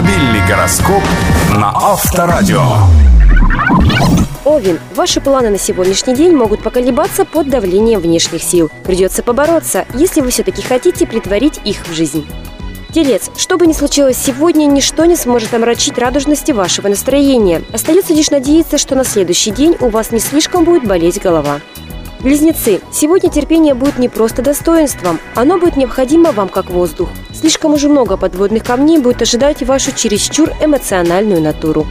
Автомобильный гороскоп на Авторадио. Овен, ваши планы на сегодняшний день могут поколебаться под давлением внешних сил. Придется побороться, если вы все-таки хотите притворить их в жизнь. Телец, что бы ни случилось сегодня, ничто не сможет омрачить радужности вашего настроения. Остается лишь надеяться, что на следующий день у вас не слишком будет болеть голова. Близнецы, сегодня терпение будет не просто достоинством, оно будет необходимо вам как воздух. Слишком уже много подводных камней будет ожидать вашу чересчур эмоциональную натуру.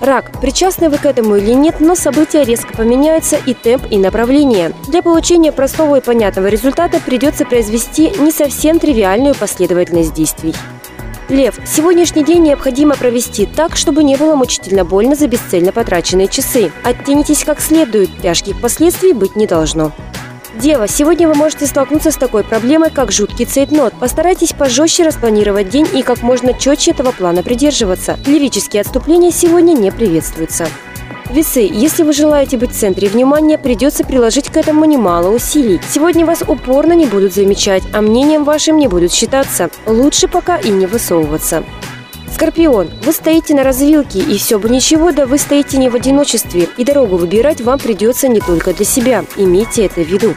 Рак. Причастны вы к этому или нет, но события резко поменяются и темп, и направление. Для получения простого и понятного результата придется произвести не совсем тривиальную последовательность действий. Лев, сегодняшний день необходимо провести так, чтобы не было мучительно больно за бесцельно потраченные часы. Оттянитесь как следует, тяжких последствий быть не должно. Дева, сегодня вы можете столкнуться с такой проблемой, как жуткий цейтнот. Постарайтесь пожестче распланировать день и как можно четче этого плана придерживаться. Лирические отступления сегодня не приветствуются. Весы, если вы желаете быть в центре внимания, придется приложить к этому немало усилий. Сегодня вас упорно не будут замечать, а мнением вашим не будут считаться. Лучше пока и не высовываться. Скорпион, вы стоите на развилке, и все бы ничего, да вы стоите не в одиночестве, и дорогу выбирать вам придется не только для себя. Имейте это в виду.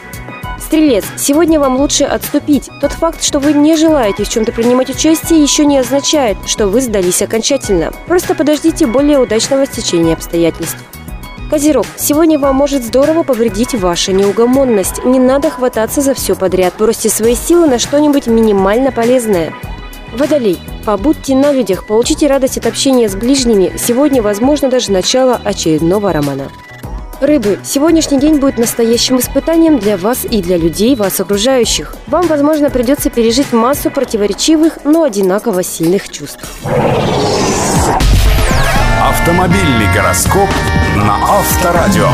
Стрелец, сегодня вам лучше отступить. Тот факт, что вы не желаете в чем-то принимать участие, еще не означает, что вы сдались окончательно. Просто подождите более удачного стечения обстоятельств. Козерог, сегодня вам может здорово повредить ваша неугомонность. Не надо хвататься за все подряд. Бросьте свои силы на что-нибудь минимально полезное. Водолей, побудьте на людях, получите радость от общения с ближними. Сегодня, возможно, даже начало очередного романа. Рыбы, сегодняшний день будет настоящим испытанием для вас и для людей, вас окружающих. Вам, возможно, придется пережить массу противоречивых, но одинаково сильных чувств. Автомобильный гороскоп на Авторадио.